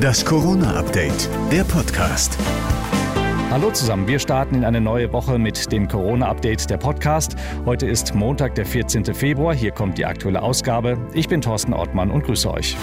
Das Corona-Update, der Podcast. Hallo zusammen, wir starten in eine neue Woche mit dem Corona-Update der Podcast. Heute ist Montag, der 14. Februar. Hier kommt die aktuelle Ausgabe. Ich bin Thorsten Ortmann und grüße euch.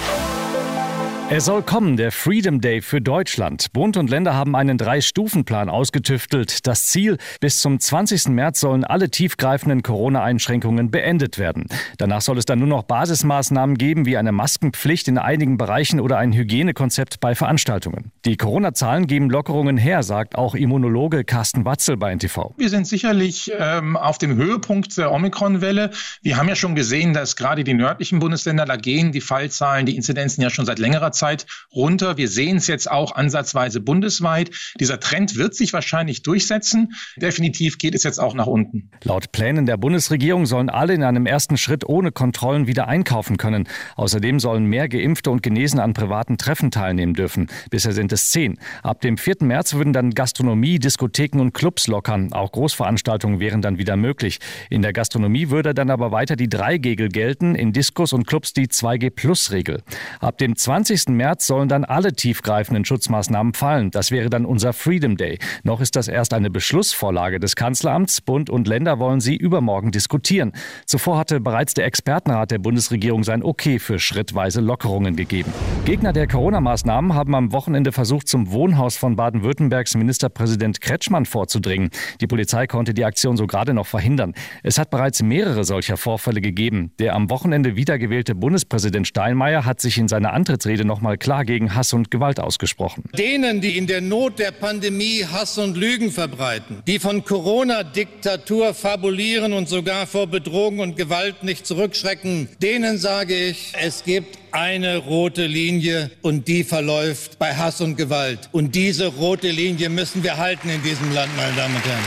Er soll kommen, der Freedom Day für Deutschland. Bund und Länder haben einen Drei-Stufen-Plan ausgetüftelt. Das Ziel, bis zum 20. März sollen alle tiefgreifenden Corona-Einschränkungen beendet werden. Danach soll es dann nur noch Basismaßnahmen geben, wie eine Maskenpflicht in einigen Bereichen oder ein Hygienekonzept bei Veranstaltungen. Die Corona-Zahlen geben Lockerungen her, sagt auch Immunologe Carsten Watzel bei NTV. Wir sind sicherlich ähm, auf dem Höhepunkt der Omikron-Welle. Wir haben ja schon gesehen, dass gerade die nördlichen Bundesländer, da gehen die Fallzahlen, die Inzidenzen ja schon seit längerer Zeit Zeit runter. Wir sehen es jetzt auch ansatzweise bundesweit. Dieser Trend wird sich wahrscheinlich durchsetzen. Definitiv geht es jetzt auch nach unten. Laut Plänen der Bundesregierung sollen alle in einem ersten Schritt ohne Kontrollen wieder einkaufen können. Außerdem sollen mehr Geimpfte und Genesen an privaten Treffen teilnehmen dürfen. Bisher sind es zehn. Ab dem 4. März würden dann Gastronomie, Diskotheken und Clubs lockern. Auch Großveranstaltungen wären dann wieder möglich. In der Gastronomie würde dann aber weiter die 3G-Regel gelten, in Diskos und Clubs die 2G-Plus-Regel. Ab dem 20. März sollen dann alle tiefgreifenden Schutzmaßnahmen fallen. Das wäre dann unser Freedom Day. Noch ist das erst eine Beschlussvorlage des Kanzleramts. Bund und Länder wollen sie übermorgen diskutieren. Zuvor hatte bereits der Expertenrat der Bundesregierung sein Okay für schrittweise Lockerungen gegeben. Gegner der Corona-Maßnahmen haben am Wochenende versucht, zum Wohnhaus von Baden-Württembergs Ministerpräsident Kretschmann vorzudringen. Die Polizei konnte die Aktion so gerade noch verhindern. Es hat bereits mehrere solcher Vorfälle gegeben. Der am Wochenende wiedergewählte Bundespräsident Steinmeier hat sich in seiner Antrittsrede noch nochmal klar gegen Hass und Gewalt ausgesprochen. Denen, die in der Not der Pandemie Hass und Lügen verbreiten, die von Corona-Diktatur fabulieren und sogar vor Bedrohung und Gewalt nicht zurückschrecken, denen sage ich, es gibt eine rote Linie und die verläuft bei Hass und Gewalt. Und diese rote Linie müssen wir halten in diesem Land, meine Damen und Herren.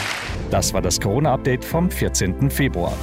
Das war das Corona-Update vom 14. Februar.